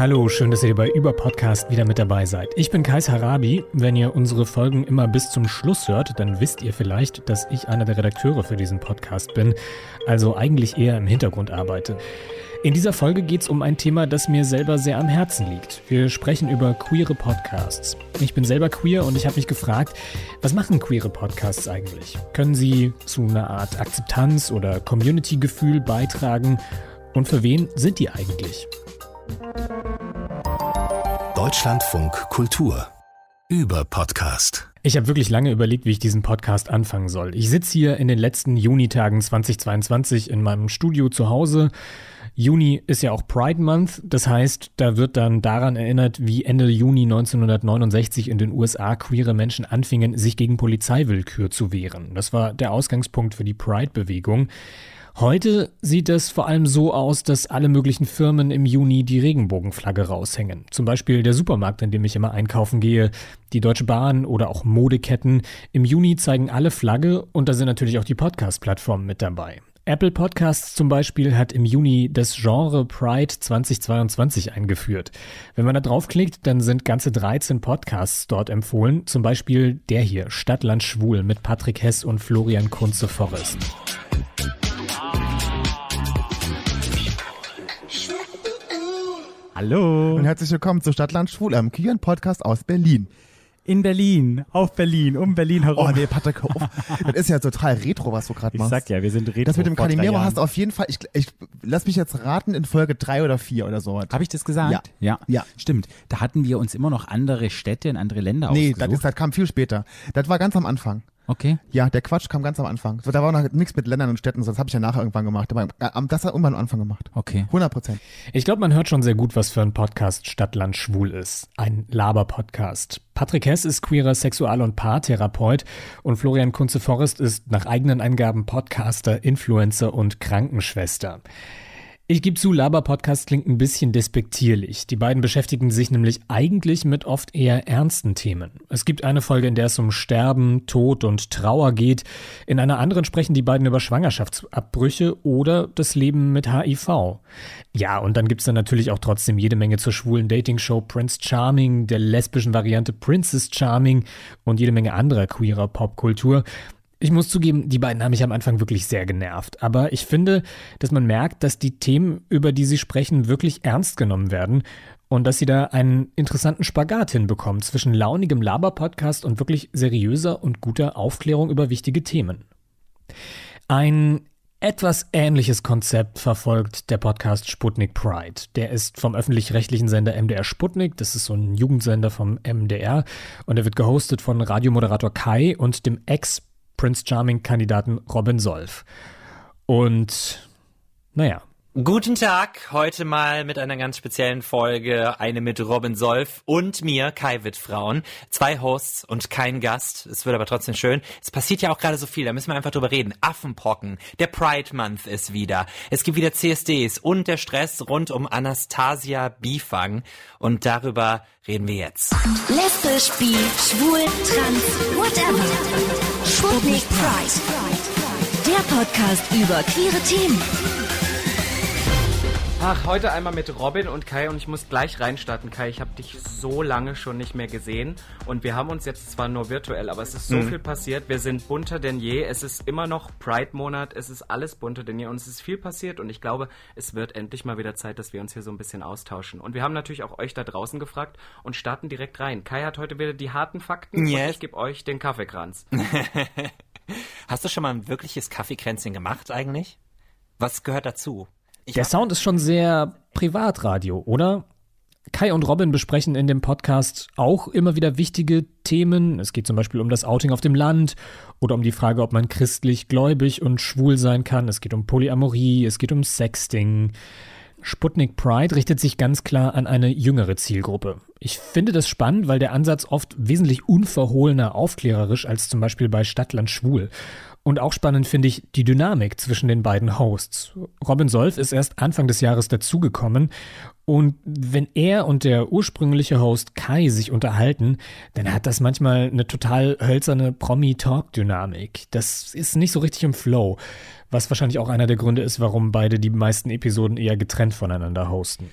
Hallo, schön, dass ihr bei Über Podcast wieder mit dabei seid. Ich bin Kais Harabi. Wenn ihr unsere Folgen immer bis zum Schluss hört, dann wisst ihr vielleicht, dass ich einer der Redakteure für diesen Podcast bin, also eigentlich eher im Hintergrund arbeite. In dieser Folge geht es um ein Thema, das mir selber sehr am Herzen liegt. Wir sprechen über queere Podcasts. Ich bin selber queer und ich habe mich gefragt, was machen queere Podcasts eigentlich? Können sie zu einer Art Akzeptanz oder Community-Gefühl beitragen? Und für wen sind die eigentlich? Deutschlandfunk Kultur über Podcast. Ich habe wirklich lange überlegt, wie ich diesen Podcast anfangen soll. Ich sitze hier in den letzten Junitagen 2022 in meinem Studio zu Hause Juni ist ja auch Pride Month, das heißt, da wird dann daran erinnert, wie Ende Juni 1969 in den USA queere Menschen anfingen, sich gegen Polizeiwillkür zu wehren. Das war der Ausgangspunkt für die Pride-Bewegung. Heute sieht es vor allem so aus, dass alle möglichen Firmen im Juni die Regenbogenflagge raushängen. Zum Beispiel der Supermarkt, in dem ich immer einkaufen gehe, die Deutsche Bahn oder auch Modeketten. Im Juni zeigen alle Flagge und da sind natürlich auch die Podcast-Plattformen mit dabei. Apple Podcasts zum Beispiel hat im Juni das Genre Pride 2022 eingeführt. Wenn man da draufklickt, dann sind ganze 13 Podcasts dort empfohlen. Zum Beispiel der hier, Stadtland Schwul mit Patrick Hess und Florian Kunze Hallo. Und herzlich willkommen zu Stadtland Schwul, einem queeren Podcast aus Berlin in Berlin, auf Berlin, um Berlin herum. Oh nee, Patrick, auf. das ist ja total retro, was du gerade machst. Ich sag ja, wir sind retro. Das mit dem Calimero hast du auf jeden Fall, ich, ich lass mich jetzt raten, in Folge drei oder vier oder so. Habe ich das gesagt? Ja. ja. Ja. Stimmt. Da hatten wir uns immer noch andere Städte in andere Länder nee, ausgesucht. Nee, das, das kam viel später. Das war ganz am Anfang. Okay. Ja, der Quatsch kam ganz am Anfang. So, da war noch nichts mit Ländern und Städten, so, das habe ich ja nachher irgendwann gemacht. Aber äh, das hat irgendwann am Anfang gemacht. Okay. 100 Prozent. Ich glaube, man hört schon sehr gut, was für ein Podcast Stadtland Schwul ist. Ein Laber-Podcast. Patrick Hess ist queerer Sexual- und Paartherapeut und Florian Kunze-Forrest ist nach eigenen Angaben Podcaster, Influencer und Krankenschwester. Ich gebe zu, Laber-Podcast klingt ein bisschen despektierlich. Die beiden beschäftigen sich nämlich eigentlich mit oft eher ernsten Themen. Es gibt eine Folge, in der es um Sterben, Tod und Trauer geht. In einer anderen sprechen die beiden über Schwangerschaftsabbrüche oder das Leben mit HIV. Ja, und dann gibt es dann natürlich auch trotzdem jede Menge zur schwulen Dating-Show Prince Charming, der lesbischen Variante Princess Charming und jede Menge anderer queerer Popkultur. Ich muss zugeben, die beiden haben mich am Anfang wirklich sehr genervt. Aber ich finde, dass man merkt, dass die Themen, über die sie sprechen, wirklich ernst genommen werden und dass sie da einen interessanten Spagat hinbekommen zwischen launigem Laber-Podcast und wirklich seriöser und guter Aufklärung über wichtige Themen. Ein etwas ähnliches Konzept verfolgt der Podcast Sputnik Pride. Der ist vom öffentlich-rechtlichen Sender MDR Sputnik, das ist so ein Jugendsender vom MDR und er wird gehostet von Radiomoderator Kai und dem Ex Prince Charming-Kandidaten Robin Solf. Und naja. Guten Tag, heute mal mit einer ganz speziellen Folge, eine mit Robin Solf und mir, Kai Wittfrauen. Zwei Hosts und kein Gast, es wird aber trotzdem schön. Es passiert ja auch gerade so viel, da müssen wir einfach drüber reden. Affenpocken, der Pride Month ist wieder. Es gibt wieder CSDs und der Stress rund um Anastasia Bifang und darüber reden wir jetzt. Lesbisch, bi, schwul, trans, whatever. Sputnik Pride. Der Podcast über queere Themen. Ach, heute einmal mit Robin und Kai und ich muss gleich reinstarten. Kai, ich habe dich so lange schon nicht mehr gesehen und wir haben uns jetzt zwar nur virtuell, aber es ist so mhm. viel passiert. Wir sind bunter denn je. Es ist immer noch Pride-Monat. Es ist alles bunter denn je und es ist viel passiert und ich glaube, es wird endlich mal wieder Zeit, dass wir uns hier so ein bisschen austauschen. Und wir haben natürlich auch euch da draußen gefragt und starten direkt rein. Kai hat heute wieder die harten Fakten yes. und ich gebe euch den Kaffeekranz. Hast du schon mal ein wirkliches Kaffeekränzchen gemacht eigentlich? Was gehört dazu? Ich Der Sound ist schon sehr Privatradio, oder? Kai und Robin besprechen in dem Podcast auch immer wieder wichtige Themen. Es geht zum Beispiel um das Outing auf dem Land oder um die Frage, ob man christlich, gläubig und schwul sein kann. Es geht um Polyamorie, es geht um Sexting. Sputnik Pride richtet sich ganz klar an eine jüngere Zielgruppe. Ich finde das spannend, weil der Ansatz oft wesentlich unverhohlener aufklärerisch als zum Beispiel bei Stadtland Schwul. Und auch spannend finde ich die Dynamik zwischen den beiden Hosts. Robin Solf ist erst Anfang des Jahres dazugekommen und wenn er und der ursprüngliche Host Kai sich unterhalten, dann hat das manchmal eine total hölzerne Promi-Talk-Dynamik. Das ist nicht so richtig im Flow, was wahrscheinlich auch einer der Gründe ist, warum beide die meisten Episoden eher getrennt voneinander hosten.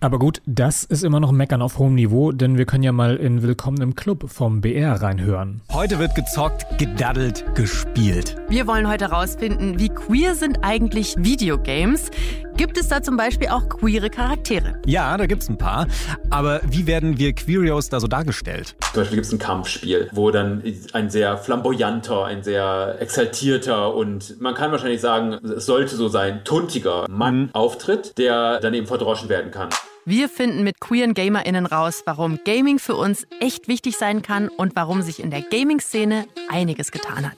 Aber gut, das ist immer noch Meckern auf hohem Niveau, denn wir können ja mal in Willkommen im Club vom BR reinhören. Heute wird gezockt, gedaddelt, gespielt. Wir wollen heute herausfinden, wie queer sind eigentlich Videogames? Gibt es da zum Beispiel auch queere Charaktere? Ja, da gibt's ein paar. Aber wie werden wir Queerios da so dargestellt? Zum Beispiel gibt es ein Kampfspiel, wo dann ein sehr flamboyanter, ein sehr exaltierter und man kann wahrscheinlich sagen, es sollte so sein, tuntiger Mann mhm. auftritt, der dann eben verdroschen werden kann. Wir finden mit queeren GamerInnen raus, warum Gaming für uns echt wichtig sein kann und warum sich in der Gaming-Szene einiges getan hat.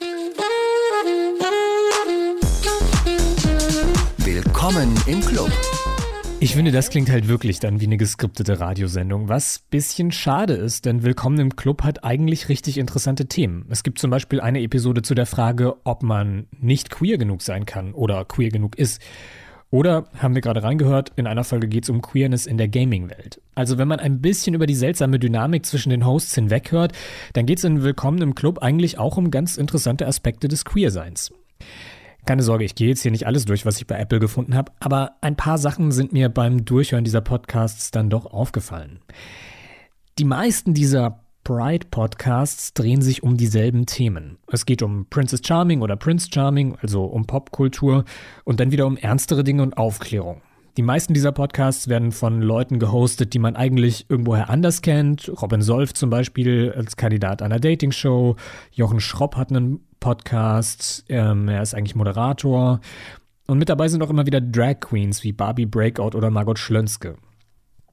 Willkommen im Club. Ich finde, das klingt halt wirklich dann wie eine geskriptete Radiosendung, was bisschen schade ist, denn Willkommen im Club hat eigentlich richtig interessante Themen. Es gibt zum Beispiel eine Episode zu der Frage, ob man nicht queer genug sein kann oder queer genug ist. Oder, haben wir gerade reingehört, in einer Folge geht es um Queerness in der Gaming-Welt. Also wenn man ein bisschen über die seltsame Dynamik zwischen den Hosts hinweghört, dann geht es in Willkommen im Club eigentlich auch um ganz interessante Aspekte des Queerseins. Keine Sorge, ich gehe jetzt hier nicht alles durch, was ich bei Apple gefunden habe, aber ein paar Sachen sind mir beim Durchhören dieser Podcasts dann doch aufgefallen. Die meisten dieser Pride-Podcasts drehen sich um dieselben Themen. Es geht um Princess Charming oder Prince Charming, also um Popkultur und dann wieder um ernstere Dinge und Aufklärung. Die meisten dieser Podcasts werden von Leuten gehostet, die man eigentlich irgendwoher anders kennt. Robin Solf zum Beispiel als Kandidat einer Dating-Show. Jochen Schropp hat einen Podcast. Ähm, er ist eigentlich Moderator. Und mit dabei sind auch immer wieder Drag Queens wie Barbie Breakout oder Margot Schlönske.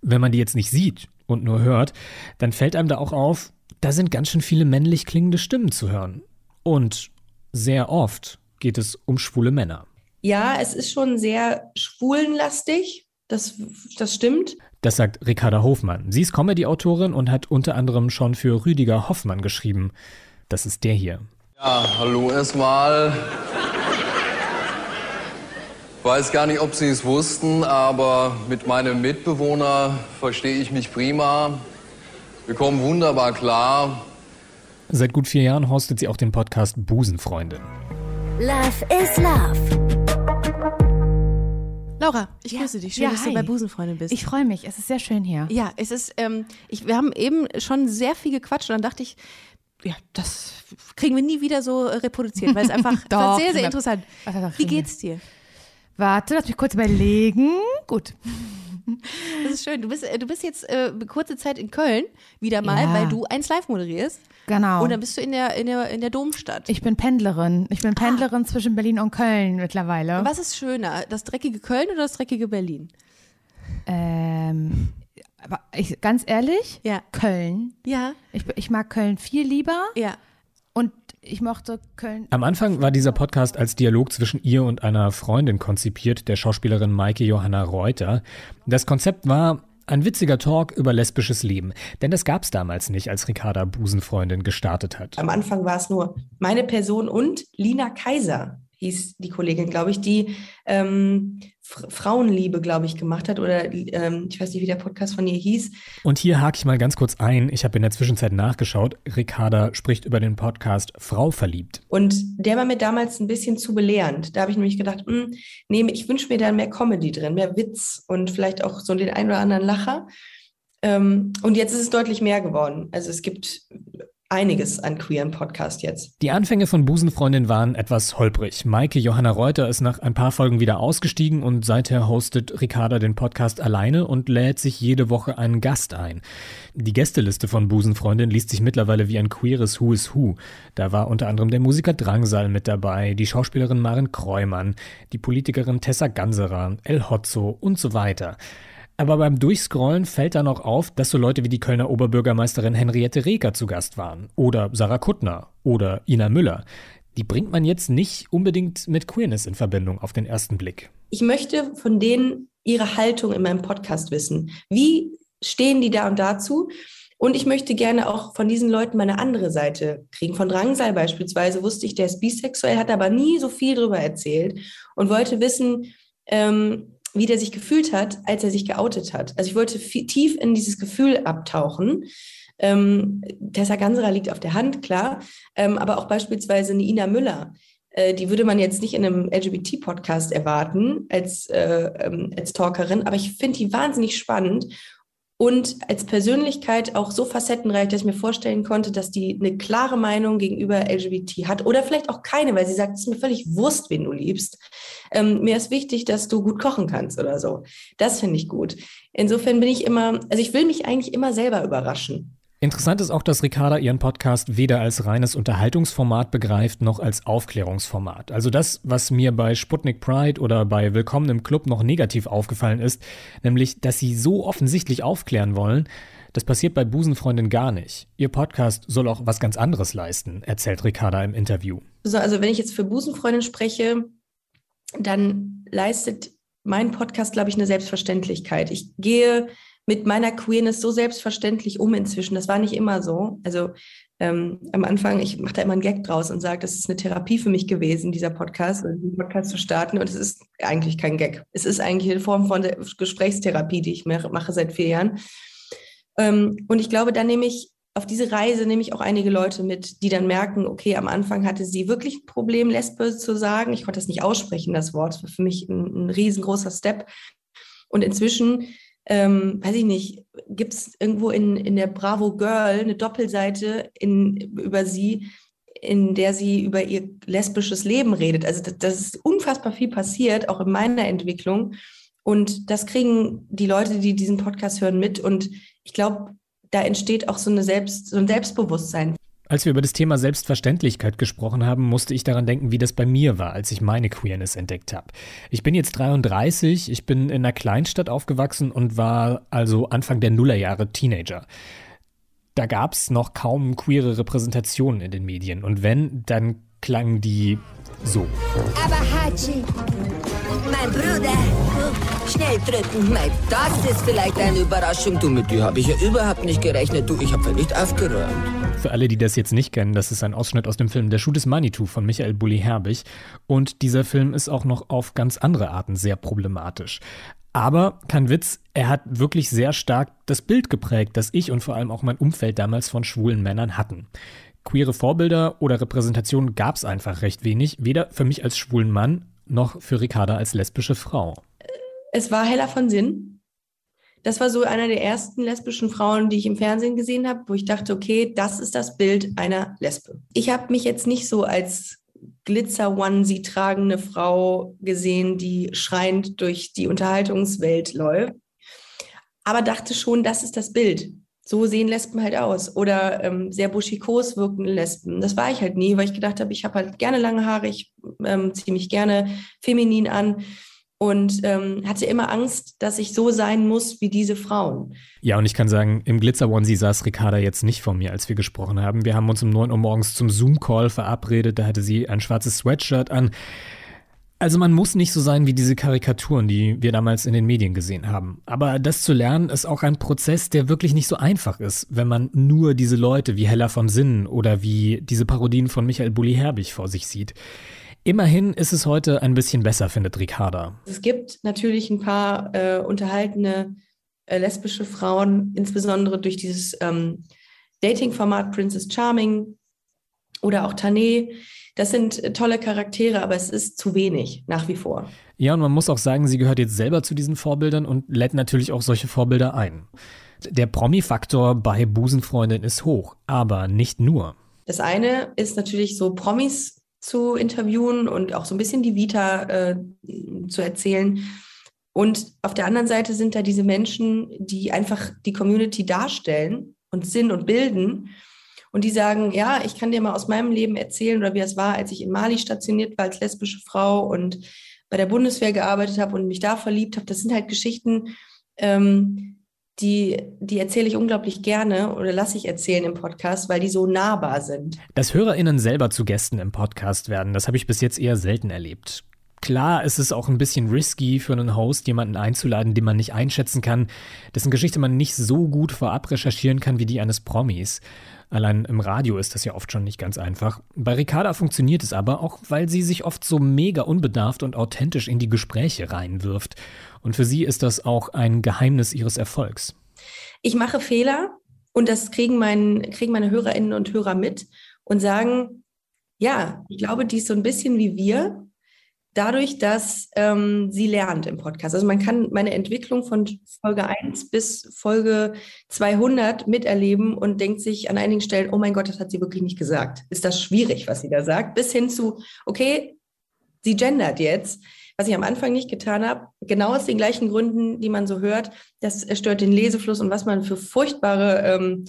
Wenn man die jetzt nicht sieht und nur hört, dann fällt einem da auch auf, da sind ganz schön viele männlich klingende Stimmen zu hören. Und sehr oft geht es um schwule Männer. Ja, es ist schon sehr schwulenlastig. Das, das stimmt. Das sagt Ricarda Hofmann. Sie ist Comedy-Autorin und hat unter anderem schon für Rüdiger Hoffmann geschrieben. Das ist der hier. Ja, hallo erstmal. Weiß gar nicht, ob Sie es wussten, aber mit meinem Mitbewohner verstehe ich mich prima. Wir kommen wunderbar klar. Seit gut vier Jahren hostet sie auch den Podcast Busenfreundin. Love is Love. Laura, ich ja. grüße dich. Schön, ja, dass du bei Busenfreundin bist. Ich freue mich. Es ist sehr schön hier. Ja, es ist, ähm, ich, wir haben eben schon sehr viel gequatscht und dann dachte ich, ja, das kriegen wir nie wieder so reproduziert, weil es einfach Doch, sehr, sehr interessant. Wie geht's dir? Warte, lass mich kurz überlegen. Gut. Das ist schön. Du bist, äh, du bist jetzt äh, kurze Zeit in Köln wieder mal, ja. weil du eins live moderierst. Genau. Und dann bist du in der, in der, in der Domstadt. Ich bin Pendlerin. Ich bin ah. Pendlerin ah. zwischen Berlin und Köln mittlerweile. Was ist schöner, das dreckige Köln oder das dreckige Berlin? Ähm, aber ich, ganz ehrlich, ja. Köln. Ja. Ich, ich mag Köln viel lieber. Ja. Ich mochte Köln. Am Anfang war dieser Podcast als Dialog zwischen ihr und einer Freundin konzipiert, der Schauspielerin Maike Johanna Reuter. Das Konzept war ein witziger Talk über lesbisches Leben. Denn das gab es damals nicht, als Ricarda Busenfreundin gestartet hat. Am Anfang war es nur meine Person und Lina Kaiser hieß die Kollegin, glaube ich, die ähm, Frauenliebe, glaube ich, gemacht hat. Oder ähm, ich weiß nicht, wie der Podcast von ihr hieß. Und hier hake ich mal ganz kurz ein. Ich habe in der Zwischenzeit nachgeschaut. Ricarda spricht über den Podcast Frau verliebt. Und der war mir damals ein bisschen zu belehrend. Da habe ich nämlich gedacht, mh, hm, nee, ich wünsche mir da mehr Comedy drin, mehr Witz und vielleicht auch so den einen oder anderen Lacher. Ähm, und jetzt ist es deutlich mehr geworden. Also es gibt einiges an queeren Podcast jetzt. Die Anfänge von Busenfreundin waren etwas holprig. Maike Johanna Reuter ist nach ein paar Folgen wieder ausgestiegen und seither hostet Ricarda den Podcast alleine und lädt sich jede Woche einen Gast ein. Die Gästeliste von Busenfreundin liest sich mittlerweile wie ein queeres Who is Who. Da war unter anderem der Musiker Drangsal mit dabei, die Schauspielerin Maren Kreumann, die Politikerin Tessa Ganserer, El Hotzo und so weiter. Aber beim Durchscrollen fällt dann auch auf, dass so Leute wie die Kölner Oberbürgermeisterin Henriette Reker zu Gast waren. Oder Sarah Kuttner. Oder Ina Müller. Die bringt man jetzt nicht unbedingt mit Queerness in Verbindung auf den ersten Blick. Ich möchte von denen ihre Haltung in meinem Podcast wissen. Wie stehen die da und dazu? Und ich möchte gerne auch von diesen Leuten meine andere Seite kriegen. Von Drangsal beispielsweise wusste ich, der ist bisexuell, hat aber nie so viel darüber erzählt und wollte wissen, ähm, wie der sich gefühlt hat, als er sich geoutet hat. Also ich wollte tief in dieses Gefühl abtauchen. Ähm, Tessa Ganserer liegt auf der Hand, klar, ähm, aber auch beispielsweise eine Ina Müller. äh, die würde man jetzt nicht in einem LGBT-Podcast erwarten als, äh, ähm, als Talkerin, aber ich finde die wahnsinnig spannend und als Persönlichkeit auch so facettenreich, dass ich mir vorstellen konnte, dass die eine klare Meinung gegenüber LGBT hat oder vielleicht auch keine, weil sie sagt, es ist mir völlig Wurst, wen du liebst. Ähm, mir ist wichtig, dass du gut kochen kannst oder so. Das finde ich gut. Insofern bin ich immer, also ich will mich eigentlich immer selber überraschen. Interessant ist auch, dass Ricarda ihren Podcast weder als reines Unterhaltungsformat begreift, noch als Aufklärungsformat. Also das, was mir bei Sputnik Pride oder bei Willkommen im Club noch negativ aufgefallen ist, nämlich, dass sie so offensichtlich aufklären wollen, das passiert bei Busenfreundin gar nicht. Ihr Podcast soll auch was ganz anderes leisten, erzählt Ricarda im Interview. So, also wenn ich jetzt für Busenfreundin spreche, dann leistet mein Podcast, glaube ich, eine Selbstverständlichkeit. Ich gehe mit meiner Queerness so selbstverständlich um inzwischen. Das war nicht immer so. Also ähm, am Anfang, ich mache da immer einen Gag draus und sage, das ist eine Therapie für mich gewesen, dieser Podcast, diesen Podcast zu starten. Und es ist eigentlich kein Gag. Es ist eigentlich eine Form von Gesprächstherapie, die ich mache seit vier Jahren. Ähm, und ich glaube, da nehme ich auf diese Reise nehme ich auch einige Leute mit, die dann merken, okay, am Anfang hatte sie wirklich ein Problem, Lesbe zu sagen. Ich konnte das nicht aussprechen, das Wort. Das war für mich ein, ein riesengroßer Step. Und inzwischen ähm, weiß ich nicht, gibt es irgendwo in, in der Bravo Girl eine Doppelseite in, über sie, in der sie über ihr lesbisches Leben redet. Also das, das ist unfassbar viel passiert, auch in meiner Entwicklung. Und das kriegen die Leute, die diesen Podcast hören, mit. Und ich glaube, da entsteht auch so, eine Selbst, so ein Selbstbewusstsein. Als wir über das Thema Selbstverständlichkeit gesprochen haben, musste ich daran denken, wie das bei mir war, als ich meine Queerness entdeckt habe. Ich bin jetzt 33, ich bin in einer Kleinstadt aufgewachsen und war also Anfang der Nullerjahre Teenager. Da gab es noch kaum queere Repräsentationen in den Medien und wenn, dann klangen die so. Aber Hachi, mein Bruder, schnell drücken, Mike. Das ist vielleicht eine Überraschung. Du, mit dir habe ich ja überhaupt nicht gerechnet. Du, ich habe nicht aufgeräumt. Für alle, die das jetzt nicht kennen, das ist ein Ausschnitt aus dem Film Der Schuh des Manitou von Michael Bulli Herbig. Und dieser Film ist auch noch auf ganz andere Arten sehr problematisch. Aber kein Witz, er hat wirklich sehr stark das Bild geprägt, das ich und vor allem auch mein Umfeld damals von schwulen Männern hatten. Queere Vorbilder oder Repräsentationen gab es einfach recht wenig, weder für mich als schwulen Mann noch für Ricarda als lesbische Frau. Es war heller von Sinn. Das war so einer der ersten lesbischen Frauen, die ich im Fernsehen gesehen habe, wo ich dachte, okay, das ist das Bild einer Lesbe. Ich habe mich jetzt nicht so als Glitzer-Onesie tragende Frau gesehen, die schreiend durch die Unterhaltungswelt läuft, aber dachte schon, das ist das Bild. So sehen Lesben halt aus. Oder ähm, sehr buschikos wirkende Lesben. Das war ich halt nie, weil ich gedacht habe, ich habe halt gerne lange Haare, ich ähm, ziehe mich gerne feminin an und ähm, hatte immer Angst, dass ich so sein muss wie diese Frauen. Ja, und ich kann sagen, im Glitzer-Onesie saß Ricarda jetzt nicht vor mir, als wir gesprochen haben. Wir haben uns um 9 Uhr morgens zum Zoom-Call verabredet. Da hatte sie ein schwarzes Sweatshirt an. Also man muss nicht so sein wie diese Karikaturen, die wir damals in den Medien gesehen haben. Aber das zu lernen ist auch ein Prozess, der wirklich nicht so einfach ist, wenn man nur diese Leute wie Hella von Sinnen oder wie diese Parodien von Michael Bulli-Herbig vor sich sieht. Immerhin ist es heute ein bisschen besser, findet Ricarda. Es gibt natürlich ein paar äh, unterhaltene äh, lesbische Frauen, insbesondere durch dieses ähm, Dating-Format Princess Charming oder auch Tané. Das sind äh, tolle Charaktere, aber es ist zu wenig nach wie vor. Ja, und man muss auch sagen, sie gehört jetzt selber zu diesen Vorbildern und lädt natürlich auch solche Vorbilder ein. Der Promi-Faktor bei Busenfreundin ist hoch, aber nicht nur. Das eine ist natürlich so Promis zu interviewen und auch so ein bisschen die Vita äh, zu erzählen. Und auf der anderen Seite sind da diese Menschen, die einfach die Community darstellen und sind und bilden. Und die sagen, ja, ich kann dir mal aus meinem Leben erzählen oder wie es war, als ich in Mali stationiert war als lesbische Frau und bei der Bundeswehr gearbeitet habe und mich da verliebt habe. Das sind halt Geschichten, ähm, die, die erzähle ich unglaublich gerne oder lasse ich erzählen im Podcast, weil die so nahbar sind. Dass HörerInnen selber zu Gästen im Podcast werden, das habe ich bis jetzt eher selten erlebt. Klar ist es auch ein bisschen risky für einen Host, jemanden einzuladen, den man nicht einschätzen kann, dessen Geschichte man nicht so gut vorab recherchieren kann wie die eines Promis. Allein im Radio ist das ja oft schon nicht ganz einfach. Bei Ricarda funktioniert es aber, auch weil sie sich oft so mega unbedarft und authentisch in die Gespräche reinwirft. Und für sie ist das auch ein Geheimnis ihres Erfolgs. Ich mache Fehler und das kriegen, mein, kriegen meine Hörerinnen und Hörer mit und sagen, Ja, ich glaube, die ist so ein bisschen wie wir, dadurch, dass ähm, sie lernt im Podcast. Also man kann meine Entwicklung von Folge 1 bis Folge 200 miterleben und denkt sich an einigen Stellen, oh mein Gott, das hat sie wirklich nicht gesagt. Ist das schwierig, was sie da sagt? Bis hin zu, okay, sie gendert jetzt, was ich am Anfang nicht getan habe, genau aus den gleichen Gründen, die man so hört. Das stört den Lesefluss und was man für furchtbare ähm,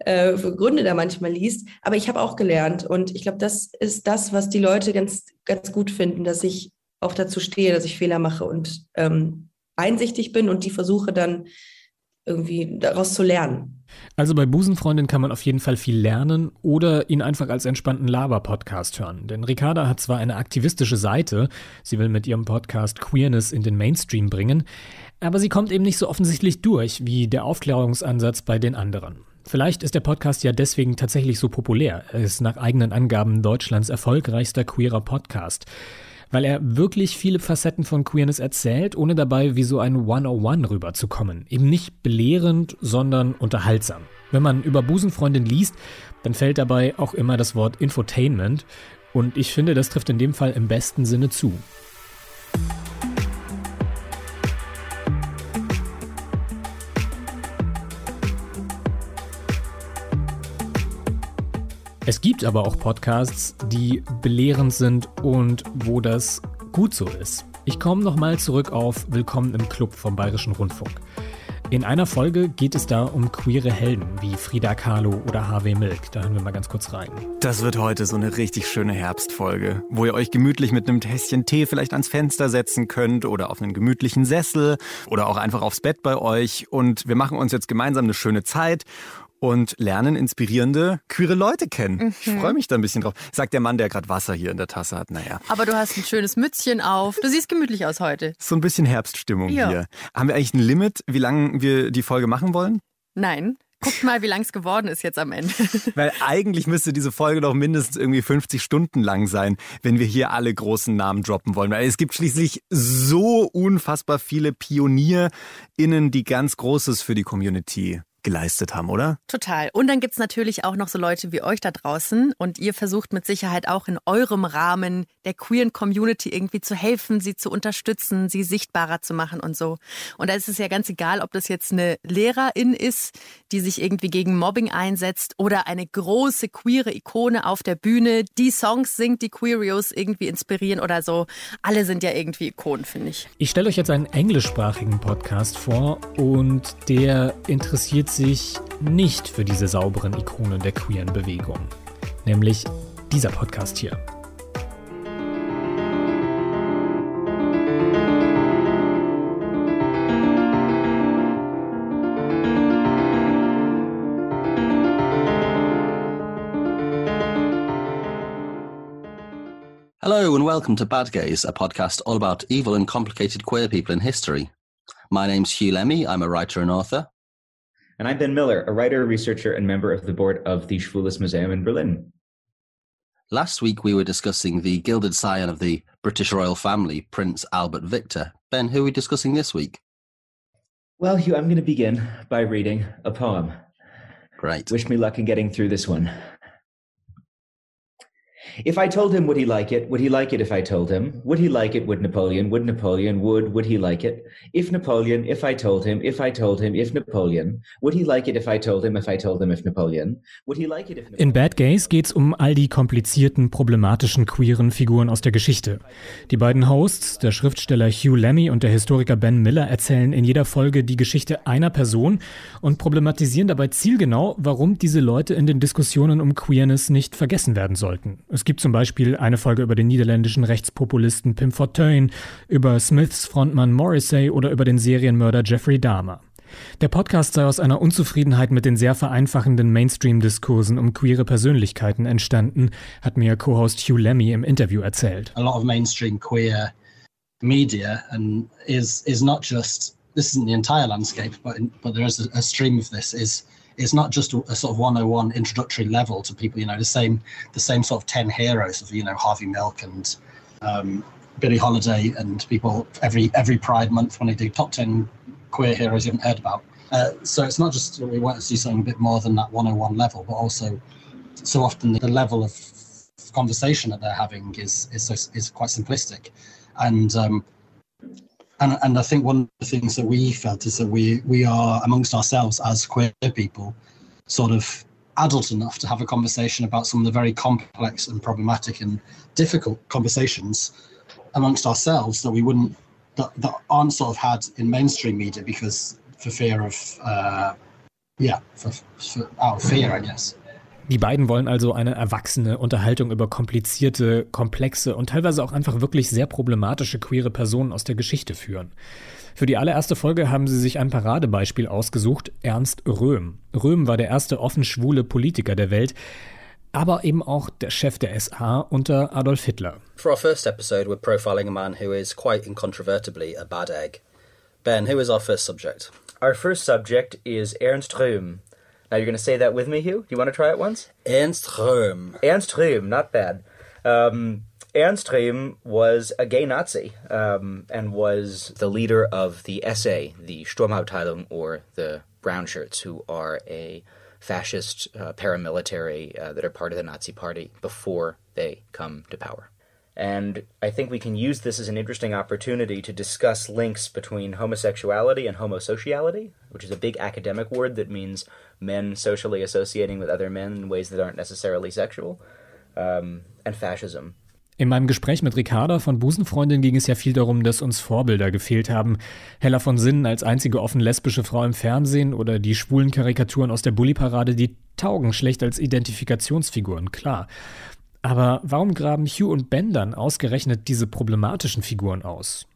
äh, Gründe da manchmal liest. Aber ich habe auch gelernt und ich glaube, das ist das, was die Leute ganz, ganz gut finden, dass ich auch dazu stehe, dass ich Fehler mache und ähm, einsichtig bin und die versuche dann irgendwie daraus zu lernen. Also bei Busenfreundin kann man auf jeden Fall viel lernen oder ihn einfach als entspannten Laber-Podcast hören. Denn Ricarda hat zwar eine aktivistische Seite, sie will mit ihrem Podcast Queerness in den Mainstream bringen, aber sie kommt eben nicht so offensichtlich durch wie der Aufklärungsansatz bei den anderen. Vielleicht ist der Podcast ja deswegen tatsächlich so populär. Er ist nach eigenen Angaben Deutschlands erfolgreichster queerer Podcast. Weil er wirklich viele Facetten von Queerness erzählt, ohne dabei wie so ein 101 rüberzukommen. Eben nicht belehrend, sondern unterhaltsam. Wenn man über Busenfreundin liest, dann fällt dabei auch immer das Wort Infotainment. Und ich finde, das trifft in dem Fall im besten Sinne zu. Es gibt aber auch Podcasts, die belehrend sind und wo das gut so ist. Ich komme nochmal zurück auf Willkommen im Club vom Bayerischen Rundfunk. In einer Folge geht es da um queere Helden wie Frida Kahlo oder Harvey Milk. Da hören wir mal ganz kurz rein. Das wird heute so eine richtig schöne Herbstfolge, wo ihr euch gemütlich mit einem Tässchen Tee vielleicht ans Fenster setzen könnt oder auf einen gemütlichen Sessel oder auch einfach aufs Bett bei euch. Und wir machen uns jetzt gemeinsam eine schöne Zeit und lernen inspirierende queere Leute kennen. Mhm. Ich freue mich da ein bisschen drauf. Sagt der Mann, der gerade Wasser hier in der Tasse hat. Naja. Aber du hast ein schönes Mützchen auf. Du siehst gemütlich aus heute. So ein bisschen Herbststimmung ja. hier. Haben wir eigentlich ein Limit, wie lange wir die Folge machen wollen? Nein. Guckt mal, wie lang es geworden ist jetzt am Ende. Weil eigentlich müsste diese Folge doch mindestens irgendwie 50 Stunden lang sein, wenn wir hier alle großen Namen droppen wollen. Weil es gibt schließlich so unfassbar viele PionierInnen, die ganz Großes für die Community geleistet haben, oder? Total. Und dann gibt es natürlich auch noch so Leute wie euch da draußen und ihr versucht mit Sicherheit auch in eurem Rahmen der queeren Community irgendwie zu helfen, sie zu unterstützen, sie sichtbarer zu machen und so. Und da ist es ja ganz egal, ob das jetzt eine Lehrerin ist, die sich irgendwie gegen Mobbing einsetzt oder eine große queere Ikone auf der Bühne, die Songs singt, die Queerios irgendwie inspirieren oder so. Alle sind ja irgendwie Ikonen, finde ich. Ich stelle euch jetzt einen englischsprachigen Podcast vor und der interessiert sich nicht für diese sauberen Ikonen der queeren Bewegung. Nämlich dieser Podcast hier. Hello and welcome to Bad Gays, a podcast all about evil and complicated queer people in history. My name's Hugh Lemmy. I'm a writer and author. And I'm Ben Miller, a writer, researcher, and member of the board of the Schwules Museum in Berlin. Last week, we were discussing the gilded scion of the British royal family, Prince Albert Victor. Ben, who are we discussing this week? Well, Hugh, I'm going to begin by reading a poem. Great. Wish me luck in getting through this one. If I told him, would he like it? Would he like it if I told him? Would he like it? Would Napoleon? Would Napoleon? Would, would he like it? If Napoleon, if I told him, if I told him, if Napoleon. Would he like it if I told him, if I told him, if Napoleon? Would he like it if Napoleon? In Bad Gays geht's um all die komplizierten, problematischen, queeren Figuren aus der Geschichte. Die beiden Hosts, der Schriftsteller Hugh Lemmy und der Historiker Ben Miller, erzählen in jeder Folge die Geschichte einer Person und problematisieren dabei zielgenau, warum diese Leute in den Diskussionen um Queerness nicht vergessen werden sollten. Es gibt zum Beispiel eine Folge über den niederländischen Rechtspopulisten Pim Fortuyn, über Smiths Frontmann Morrissey oder über den Serienmörder Jeffrey Dahmer. Der Podcast sei aus einer Unzufriedenheit mit den sehr vereinfachenden Mainstream-Diskursen um queere Persönlichkeiten entstanden, hat mir Co-Host Hugh Lemmy im Interview erzählt. A lot of mainstream queer media and is is not just this isn't the entire landscape, but in, but there is a, a stream of this is it's not just a, a, sort of 101 introductory level to people you know the same the same sort of 10 heroes of you know harvey milk and um, billie holiday and people every every pride month when they do top 10 queer heroes you haven't heard about. Uh, so it's not just we want to see something a bit more than that 101 level but also so often the level of conversation that they're having is is is quite simplistic, and um, and and I think one of the things that we felt is that we we are amongst ourselves as queer people, sort of adult enough to have a conversation about some of the very complex and problematic and difficult conversations amongst ourselves that we wouldn't that, that aren't sort of had in mainstream media because for fear of uh, yeah for, for out of fear I guess. Die beiden wollen also eine erwachsene Unterhaltung über komplizierte, komplexe und teilweise auch einfach wirklich sehr problematische queere Personen aus der Geschichte führen. Für die allererste Folge haben sie sich ein Paradebeispiel ausgesucht, Ernst Röhm. Röhm war der erste offen schwule Politiker der Welt, aber eben auch der Chef der SA unter Adolf Hitler. For our first episode, we're profiling a man who is quite incontrovertibly a bad egg. Ben, who is our first subject? Our first subject is Ernst Röhm. Now you're going to say that with me, Hugh. Do you want to try it once? Ernst Röhm. Ernst Röhm, not bad. Um, Ernst Röhm was a gay Nazi um, and was the leader of the SA, the Sturmabteilung, or the Brown Shirts, who are a fascist uh, paramilitary uh, that are part of the Nazi Party before they come to power. And I think we can use this as an interesting opportunity to discuss links between homosexuality and homosociality, which is a big academic word that means men socially associating with other men in ways that aren't necessarily sexual, um, and fascism. In meinem Gespräch mit Ricarda von Busenfreundin ging es ja viel darum, dass uns Vorbilder gefehlt haben. Hella von Sinnen als einzige offen lesbische Frau im Fernsehen oder die schwulen Karikaturen aus der Bully-Parade, die taugen schlecht als Identifikationsfiguren, klar. Aber warum graben Hugh und Ben dann ausgerechnet diese problematischen Figuren aus?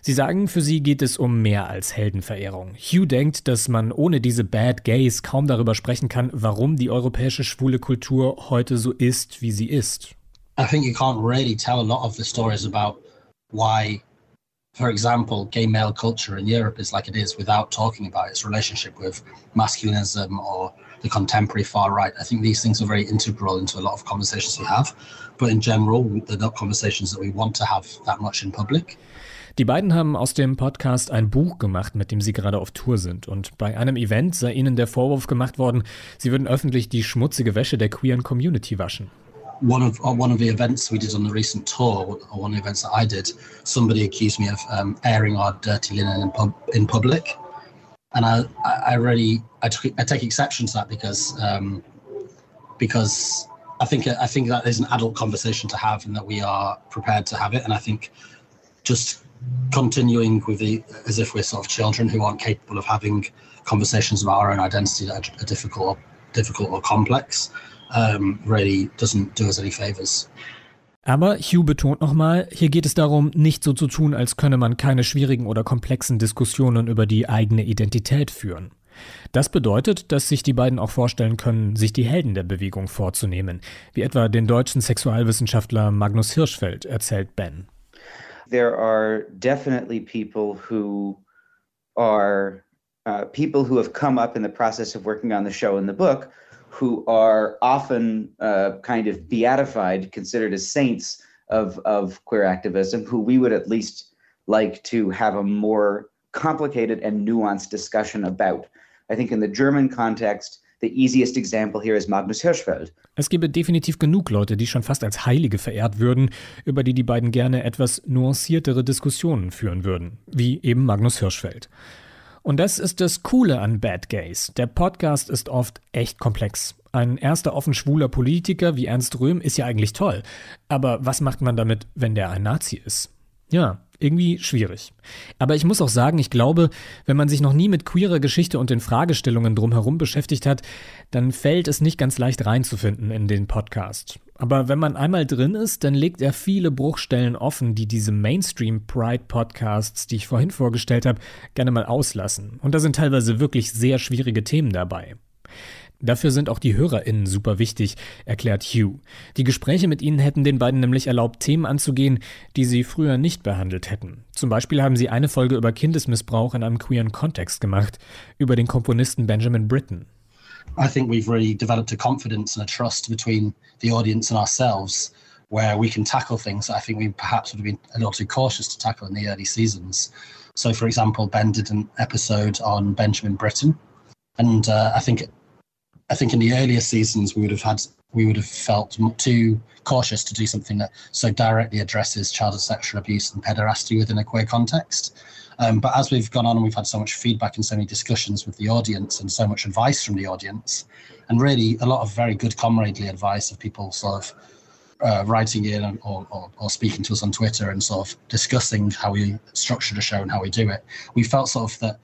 Sie sagen, für sie geht es um mehr als Heldenverehrung. Hugh denkt, dass man ohne diese Bad Gays kaum darüber sprechen kann, warum die europäische schwule Kultur heute so ist, wie sie ist. I think you can't really tell a lot of the stories about why, for example, gay male culture in Europe is like it is without talking about its relationship with masculinism or the contemporary far right. I think these things are very integral into a lot of conversations we have, but in general, they're not conversations that we want to have that much in public. Die beiden haben aus dem Podcast ein Buch gemacht, mit dem sie gerade auf Tour sind. Und bei einem Event sei ihnen der Vorwurf gemacht worden, sie würden öffentlich die schmutzige Wäsche der queeren Community waschen. One of uh, one of the events we did on the recent tour, or one of the events that I did, somebody accused me of um, airing our dirty linen in, pub in public, and I, I really, I, take exception to that because, um, because I think I think that is an adult conversation to have, and that we are prepared to have it. And I think just continuing with the as if we're sort of children who aren't capable of having conversations about our own identity that are, are difficult or difficult or complex um, really doesn't do us any favors. Aber Hugh betont nochmal, hier geht es darum, nicht so zu tun, als könne man keine schwierigen oder komplexen Diskussionen über die eigene Identität führen. Das bedeutet, dass sich die beiden auch vorstellen können, sich die Helden der Bewegung vorzunehmen, wie etwa den deutschen Sexualwissenschaftler Magnus Hirschfeld, erzählt Ben. there are definitely people who are uh, people who have come up in the process of working on the show and the book who are often uh, kind of beatified, considered as saints of, of queer activism, who we would at least like to have a more complicated and nuanced discussion about. I think in the German context, The easiest example here is Magnus Hirschfeld. Es gäbe definitiv genug Leute, die schon fast als Heilige verehrt würden, über die die beiden gerne etwas nuanciertere Diskussionen führen würden, wie eben Magnus Hirschfeld. Und das ist das Coole an Bad Gays. Der Podcast ist oft echt komplex. Ein erster offen schwuler Politiker wie Ernst Röhm ist ja eigentlich toll. Aber was macht man damit, wenn der ein Nazi ist? Ja, irgendwie schwierig. Aber ich muss auch sagen, ich glaube, wenn man sich noch nie mit queerer Geschichte und den Fragestellungen drumherum beschäftigt hat, dann fällt es nicht ganz leicht reinzufinden in den Podcast. Aber wenn man einmal drin ist, dann legt er viele Bruchstellen offen, die diese Mainstream-Pride-Podcasts, die ich vorhin vorgestellt habe, gerne mal auslassen. Und da sind teilweise wirklich sehr schwierige Themen dabei. Dafür sind auch die HörerInnen super wichtig, erklärt Hugh. Die Gespräche mit ihnen hätten den beiden nämlich erlaubt, Themen anzugehen, die sie früher nicht behandelt hätten. Zum Beispiel haben sie eine Folge über Kindesmissbrauch in einem queeren Kontext gemacht, über den Komponisten Benjamin Britten. I think we've really developed a confidence and a trust between the audience and ourselves where we can tackle things that I think we perhaps would have been a little too cautious to tackle in the early seasons. So, for example, Ben did an episode on Benjamin Britten, and uh, I think I think in the earlier seasons we would have had we would have felt too cautious to do something that so directly addresses child sexual abuse and pederasty within a queer context. Um, but as we've gone on and we've had so much feedback and so many discussions with the audience and so much advice from the audience, and really a lot of very good comradely advice of people sort of uh, writing in or, or, or, speaking to us on Twitter and sort of discussing how we structure the show and how we do it, we felt sort of that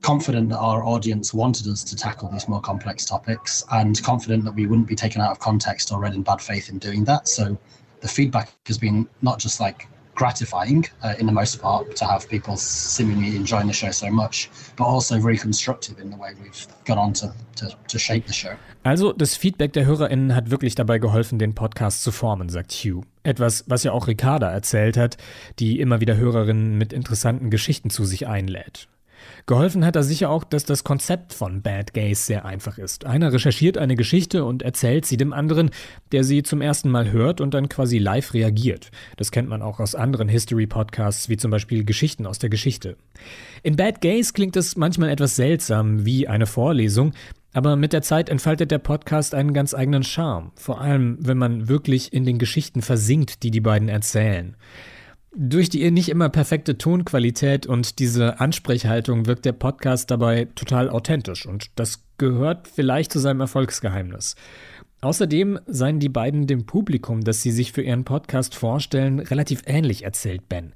confident that our audience wanted us to tackle these more complex topics and confident that we wouldn't be taken out of context or read in bad faith in doing that. So the feedback has been not just like gratifying uh, in the most part to have people seemingly enjoying the show so much, but also very constructive in the way we've gone on to, to, to shape the show. Also, das Feedback der HörerInnen hat wirklich dabei geholfen, den Podcast zu formen, sagt Hugh. Etwas, was ja auch Ricarda erzählt hat, die immer wieder Hörerinnen mit interessanten Geschichten zu sich einlädt. Geholfen hat er sicher auch, dass das Konzept von Bad Gays sehr einfach ist. Einer recherchiert eine Geschichte und erzählt sie dem anderen, der sie zum ersten Mal hört und dann quasi live reagiert. Das kennt man auch aus anderen History-Podcasts, wie zum Beispiel Geschichten aus der Geschichte. In Bad Gays klingt es manchmal etwas seltsam, wie eine Vorlesung, aber mit der Zeit entfaltet der Podcast einen ganz eigenen Charme, vor allem wenn man wirklich in den Geschichten versinkt, die die beiden erzählen. Durch die nicht immer perfekte Tonqualität und diese Ansprechhaltung wirkt der Podcast dabei total authentisch und das gehört vielleicht zu seinem Erfolgsgeheimnis. Außerdem seien die beiden dem Publikum, das sie sich für ihren Podcast vorstellen, relativ ähnlich, erzählt Ben.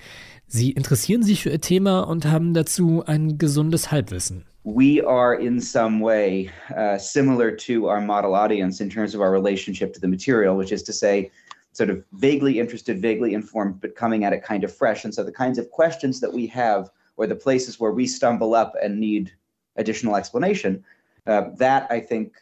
Sie interessieren sich für ihr Thema und haben dazu ein gesundes Halbwissen. We are in some way uh, similar to our model audience in terms of our relationship to the material, which is to say, sort of vaguely interested, vaguely informed, but coming at it kind of fresh. And so the kinds of questions that we have, or the places where we stumble up and need additional explanation, uh, that I think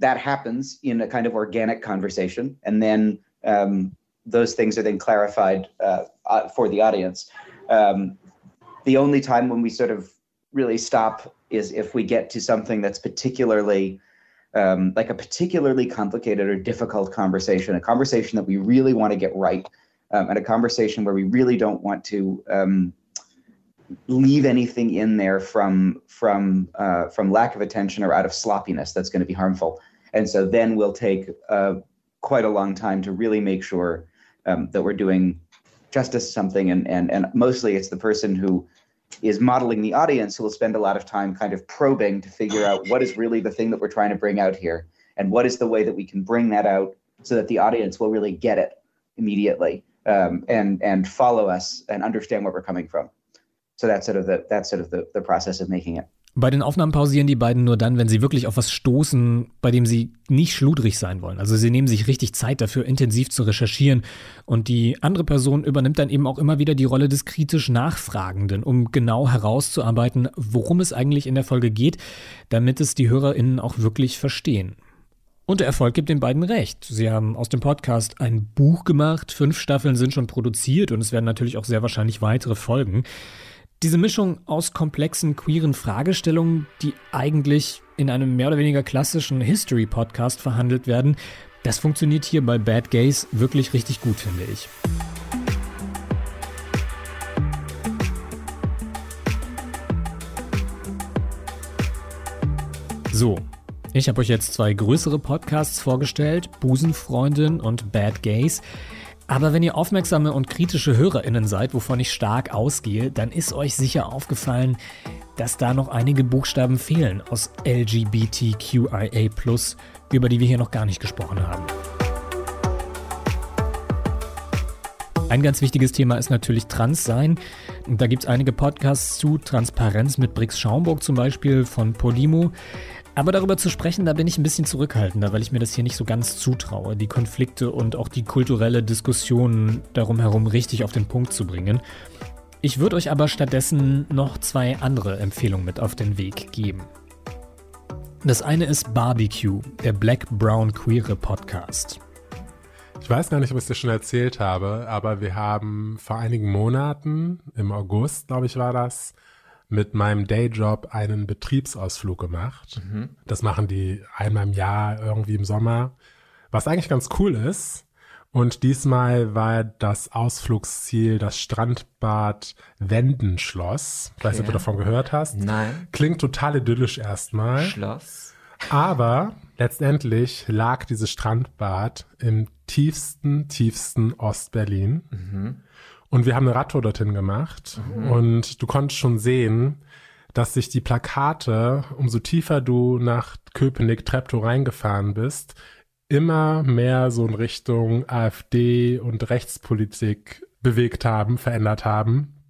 that happens in a kind of organic conversation, and then um, those things are then clarified uh, uh, for the audience. Um, the only time when we sort of really stop is if we get to something that's particularly um, like a particularly complicated or difficult conversation, a conversation that we really want to get right, um, and a conversation where we really don't want to um, leave anything in there from from uh, from lack of attention or out of sloppiness that's going to be harmful. And so then we'll take uh, quite a long time to really make sure um, that we're doing justice something, and and and mostly it's the person who is modeling the audience who will spend a lot of time kind of probing to figure out what is really the thing that we're trying to bring out here and what is the way that we can bring that out so that the audience will really get it immediately um, and and follow us and understand where we're coming from. So that's sort of the that's sort of the, the process of making it Bei den Aufnahmen pausieren die beiden nur dann, wenn sie wirklich auf was stoßen, bei dem sie nicht schludrig sein wollen. Also sie nehmen sich richtig Zeit dafür, intensiv zu recherchieren. Und die andere Person übernimmt dann eben auch immer wieder die Rolle des kritisch Nachfragenden, um genau herauszuarbeiten, worum es eigentlich in der Folge geht, damit es die HörerInnen auch wirklich verstehen. Und der Erfolg gibt den beiden recht. Sie haben aus dem Podcast ein Buch gemacht, fünf Staffeln sind schon produziert und es werden natürlich auch sehr wahrscheinlich weitere folgen. Diese Mischung aus komplexen queeren Fragestellungen, die eigentlich in einem mehr oder weniger klassischen History-Podcast verhandelt werden, das funktioniert hier bei Bad Gays wirklich richtig gut, finde ich. So, ich habe euch jetzt zwei größere Podcasts vorgestellt, Busenfreundin und Bad Gays. Aber wenn ihr aufmerksame und kritische HörerInnen seid, wovon ich stark ausgehe, dann ist euch sicher aufgefallen, dass da noch einige Buchstaben fehlen aus LGBTQIA, über die wir hier noch gar nicht gesprochen haben. Ein ganz wichtiges Thema ist natürlich Transsein. Da gibt es einige Podcasts zu Transparenz mit Brix Schaumburg zum Beispiel von Podimo. Aber darüber zu sprechen, da bin ich ein bisschen zurückhaltender, weil ich mir das hier nicht so ganz zutraue, die Konflikte und auch die kulturelle Diskussion darum herum richtig auf den Punkt zu bringen. Ich würde euch aber stattdessen noch zwei andere Empfehlungen mit auf den Weg geben. Das eine ist Barbecue, der Black Brown Queere Podcast. Ich weiß gar nicht, ob ich es dir schon erzählt habe, aber wir haben vor einigen Monaten, im August, glaube ich, war das, mit meinem Dayjob einen Betriebsausflug gemacht. Mhm. Das machen die einmal im Jahr irgendwie im Sommer, was eigentlich ganz cool ist. Und diesmal war das Ausflugsziel das Strandbad Wendenschloss. Okay. Weiß nicht, ob du davon gehört hast. Nein. Klingt total idyllisch erstmal. Schloss. Aber letztendlich lag dieses Strandbad im tiefsten, tiefsten Ostberlin. Mhm. Und wir haben eine Radtour dorthin gemacht. Mhm. Und du konntest schon sehen, dass sich die Plakate, umso tiefer du nach Köpenick Treptow reingefahren bist, immer mehr so in Richtung AfD und Rechtspolitik bewegt haben, verändert haben.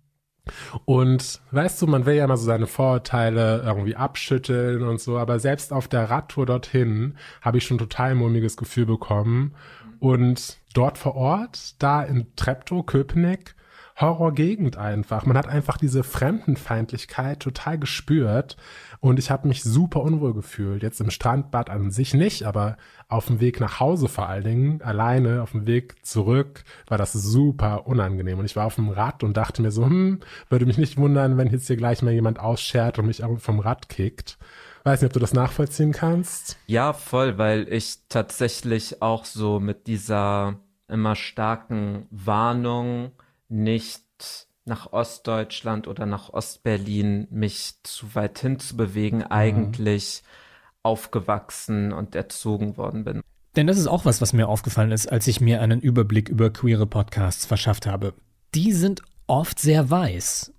Und weißt du, man will ja immer so seine Vorurteile irgendwie abschütteln und so, aber selbst auf der Radtour dorthin habe ich schon total mulmiges Gefühl bekommen. Und dort vor Ort, da in Treptow, Köpenick, Horrorgegend einfach. Man hat einfach diese Fremdenfeindlichkeit total gespürt und ich habe mich super unwohl gefühlt. Jetzt im Strandbad an sich nicht, aber auf dem Weg nach Hause vor allen Dingen, alleine auf dem Weg zurück, war das super unangenehm. Und ich war auf dem Rad und dachte mir so, hm, würde mich nicht wundern, wenn jetzt hier gleich mal jemand ausschert und mich vom Rad kickt. Weiß nicht, ob du das nachvollziehen kannst. Ja, voll, weil ich tatsächlich auch so mit dieser immer starken Warnung nicht nach Ostdeutschland oder nach Ostberlin mich zu weit hinzubewegen, mhm. eigentlich aufgewachsen und erzogen worden bin. Denn das ist auch was, was mir aufgefallen ist, als ich mir einen Überblick über queere Podcasts verschafft habe. Die sind oft sehr weiß.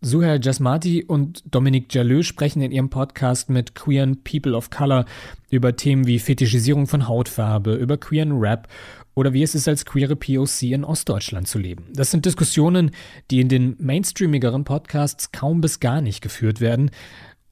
Suhail Jasmati und Dominique Jaleux sprechen in ihrem Podcast mit queeren People of Color über Themen wie Fetischisierung von Hautfarbe, über queeren Rap oder wie es ist, als queere POC in Ostdeutschland zu leben. Das sind Diskussionen, die in den mainstreamigeren Podcasts kaum bis gar nicht geführt werden.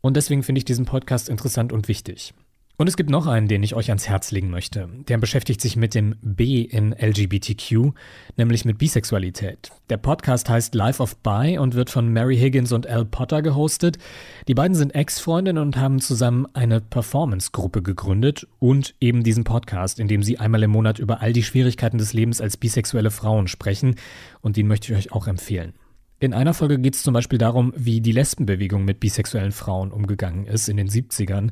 Und deswegen finde ich diesen Podcast interessant und wichtig. Und es gibt noch einen, den ich euch ans Herz legen möchte. Der beschäftigt sich mit dem B in LGBTQ, nämlich mit Bisexualität. Der Podcast heißt Life of Bi und wird von Mary Higgins und Al Potter gehostet. Die beiden sind Ex-Freundinnen und haben zusammen eine Performance-Gruppe gegründet und eben diesen Podcast, in dem sie einmal im Monat über all die Schwierigkeiten des Lebens als bisexuelle Frauen sprechen. Und den möchte ich euch auch empfehlen. In einer Folge geht es zum Beispiel darum, wie die Lesbenbewegung mit bisexuellen Frauen umgegangen ist in den 70ern.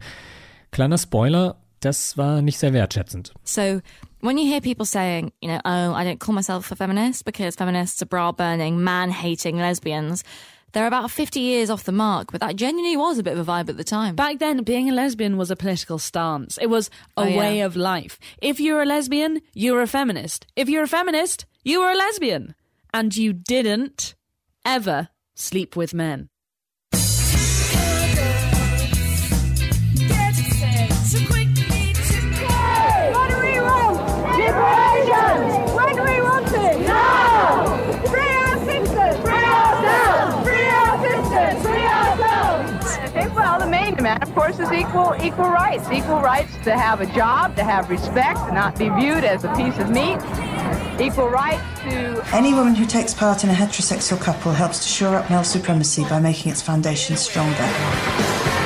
Kleiner Spoiler, das war nicht sehr wertschätzend. So, when you hear people saying, you know, oh, I don't call myself a feminist because feminists are bra burning, man hating lesbians, they're about 50 years off the mark, but that genuinely was a bit of a vibe at the time. Back then, being a lesbian was a political stance. It was a Oh, yeah. way of life. If you're a lesbian, you're a feminist. If you're a feminist, you were a lesbian. And you didn't ever sleep with men. Demand, of course, is equal equal rights. Equal rights to have a job, to have respect, to not be viewed as a piece of meat. Equal rights to Any woman who takes part in a heterosexual couple helps to shore up male supremacy by making its foundations stronger.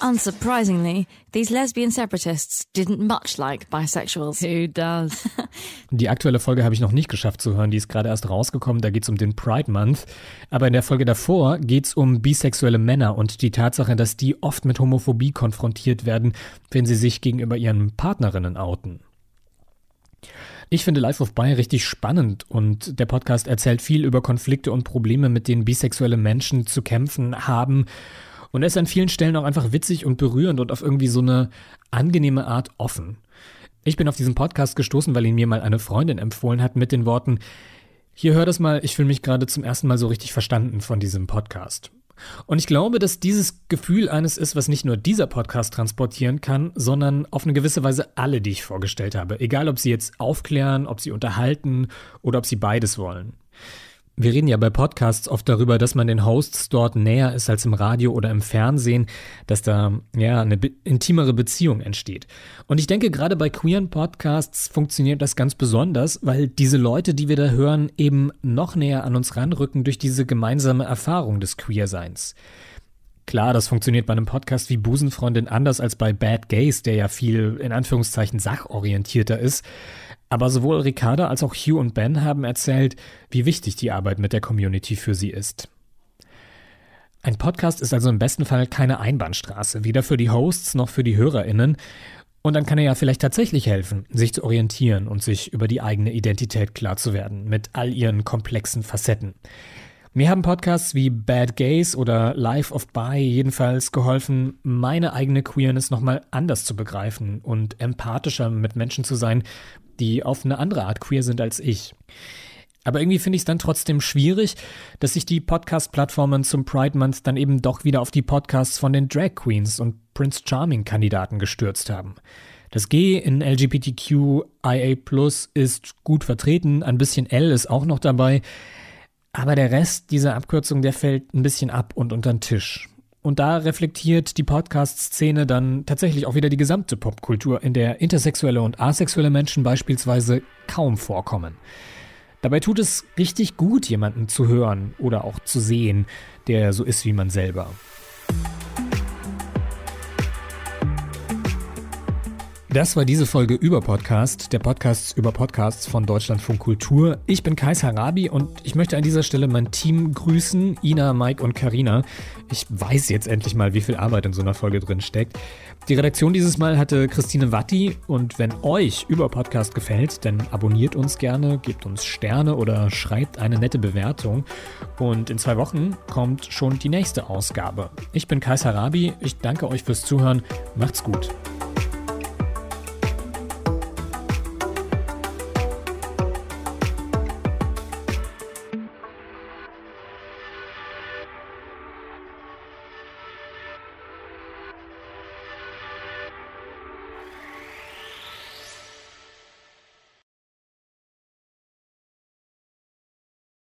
Unsurprisingly, these lesbian separatists didn't much like bisexuals. Who does? Die aktuelle Folge habe ich noch nicht geschafft zu hören, die ist gerade erst rausgekommen, da geht es um den Pride Month. Aber in der Folge davor geht es um bisexuelle Männer und die Tatsache, dass die oft mit Homophobie konfrontiert werden, wenn sie sich gegenüber ihren Partnerinnen outen. Ich finde Life of Bi richtig spannend und der Podcast erzählt viel über Konflikte und Probleme, mit denen bisexuelle Menschen zu kämpfen haben. Und er ist an vielen Stellen auch einfach witzig und berührend und auf irgendwie so eine angenehme Art offen. Ich bin auf diesen Podcast gestoßen, weil ihn mir mal eine Freundin empfohlen hat mit den Worten, hier hör das mal, ich fühle mich gerade zum ersten Mal so richtig verstanden von diesem Podcast. Und ich glaube, dass dieses Gefühl eines ist, was nicht nur dieser Podcast transportieren kann, sondern auf eine gewisse Weise alle, die ich vorgestellt habe. Egal, ob sie jetzt aufklären, ob sie unterhalten oder ob sie beides wollen. Wir reden ja bei Podcasts oft darüber, dass man den Hosts dort näher ist als im Radio oder im Fernsehen, dass da ja eine be intimere Beziehung entsteht. Und ich denke, gerade bei queeren Podcasts funktioniert das ganz besonders, weil diese Leute, die wir da hören, eben noch näher an uns ranrücken durch diese gemeinsame Erfahrung des Queerseins. Klar, das funktioniert bei einem Podcast wie Busenfreundin anders als bei Bad Gays, der ja viel in Anführungszeichen sachorientierter ist. Aber sowohl Ricarda als auch Hugh und Ben haben erzählt, wie wichtig die Arbeit mit der Community für sie ist. Ein Podcast ist also im besten Fall keine Einbahnstraße, weder für die Hosts noch für die HörerInnen. Und dann kann er ja vielleicht tatsächlich helfen, sich zu orientieren und sich über die eigene Identität klar zu werden, mit all ihren komplexen Facetten. Mir haben Podcasts wie Bad Gays oder Life of Bi jedenfalls geholfen, meine eigene Queerness nochmal anders zu begreifen und empathischer mit Menschen zu sein, die auf eine andere Art queer sind als ich. Aber irgendwie finde ich es dann trotzdem schwierig, dass sich die Podcast-Plattformen zum Pride Month dann eben doch wieder auf die Podcasts von den Drag Queens und Prince Charming-Kandidaten gestürzt haben. Das G in LGBTQIA ist gut vertreten, ein bisschen L ist auch noch dabei, aber der Rest dieser Abkürzung, der fällt ein bisschen ab und unter den Tisch. Und da reflektiert die Podcast-Szene dann tatsächlich auch wieder die gesamte Popkultur, in der intersexuelle und asexuelle Menschen beispielsweise kaum vorkommen. Dabei tut es richtig gut, jemanden zu hören oder auch zu sehen, der so ist wie man selber. Das war diese Folge über Podcast, der Podcast über Podcasts von Deutschlandfunk Kultur. Ich bin Kais Harabi und ich möchte an dieser Stelle mein Team grüßen, Ina, Mike und Karina. Ich weiß jetzt endlich mal, wie viel Arbeit in so einer Folge drin steckt. Die Redaktion dieses Mal hatte Christine Watti und wenn euch über Podcast gefällt, dann abonniert uns gerne, gebt uns Sterne oder schreibt eine nette Bewertung. Und in zwei Wochen kommt schon die nächste Ausgabe. Ich bin Kais Harabi, ich danke euch fürs Zuhören, macht's gut.